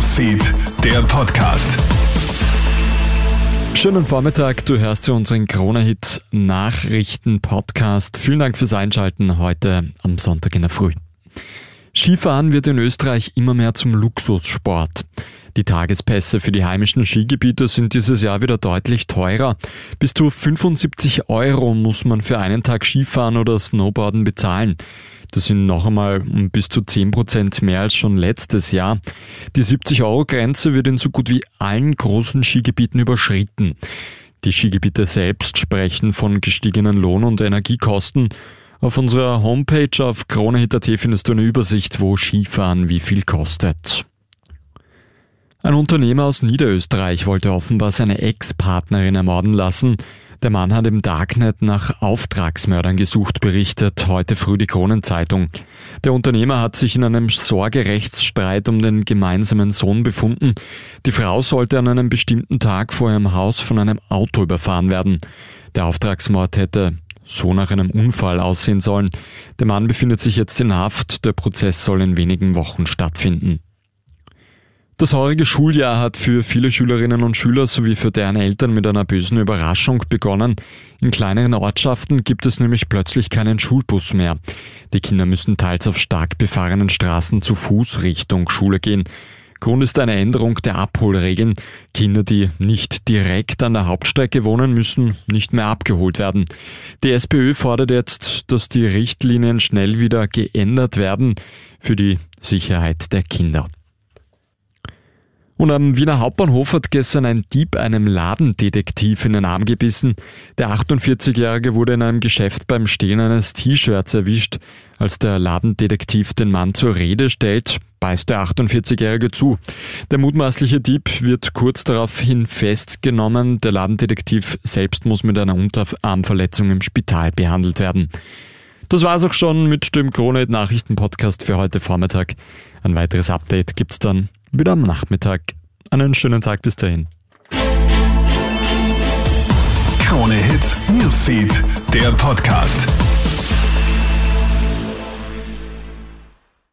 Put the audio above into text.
Newsfeed, der Podcast. Schönen Vormittag, du hörst zu unseren Corona-Hit Nachrichten-Podcast. Vielen Dank fürs Einschalten heute am Sonntag in der Früh. Skifahren wird in Österreich immer mehr zum Luxussport. Die Tagespässe für die heimischen Skigebiete sind dieses Jahr wieder deutlich teurer. Bis zu 75 Euro muss man für einen Tag Skifahren oder Snowboarden bezahlen. Das sind noch einmal bis zu 10 Prozent mehr als schon letztes Jahr. Die 70-Euro-Grenze wird in so gut wie allen großen Skigebieten überschritten. Die Skigebiete selbst sprechen von gestiegenen Lohn- und Energiekosten. Auf unserer Homepage auf kronehit.at findest du eine Übersicht, wo Skifahren wie viel kostet. Ein Unternehmer aus Niederösterreich wollte offenbar seine Ex-Partnerin ermorden lassen. Der Mann hat im Darknet nach Auftragsmördern gesucht, berichtet heute früh die Kronenzeitung. Der Unternehmer hat sich in einem Sorgerechtsstreit um den gemeinsamen Sohn befunden. Die Frau sollte an einem bestimmten Tag vor ihrem Haus von einem Auto überfahren werden. Der Auftragsmord hätte so nach einem Unfall aussehen sollen. Der Mann befindet sich jetzt in Haft. Der Prozess soll in wenigen Wochen stattfinden. Das heurige Schuljahr hat für viele Schülerinnen und Schüler sowie für deren Eltern mit einer bösen Überraschung begonnen. In kleineren Ortschaften gibt es nämlich plötzlich keinen Schulbus mehr. Die Kinder müssen teils auf stark befahrenen Straßen zu Fuß Richtung Schule gehen. Grund ist eine Änderung der Abholregeln. Kinder, die nicht direkt an der Hauptstrecke wohnen, müssen nicht mehr abgeholt werden. Die SPÖ fordert jetzt, dass die Richtlinien schnell wieder geändert werden für die Sicherheit der Kinder. Und am Wiener Hauptbahnhof hat gestern ein Dieb einem Ladendetektiv in den Arm gebissen. Der 48-Jährige wurde in einem Geschäft beim Stehlen eines T-Shirts erwischt. Als der Ladendetektiv den Mann zur Rede stellt, beißt der 48-Jährige zu. Der mutmaßliche Dieb wird kurz daraufhin festgenommen. Der Ladendetektiv selbst muss mit einer Unterarmverletzung im Spital behandelt werden. Das war's auch schon mit dem Krone Nachrichten Podcast für heute Vormittag. Ein weiteres Update gibt's dann wieder am Nachmittag. Einen schönen Tag bis dahin. Krone Hits, Newsfeed, der Podcast.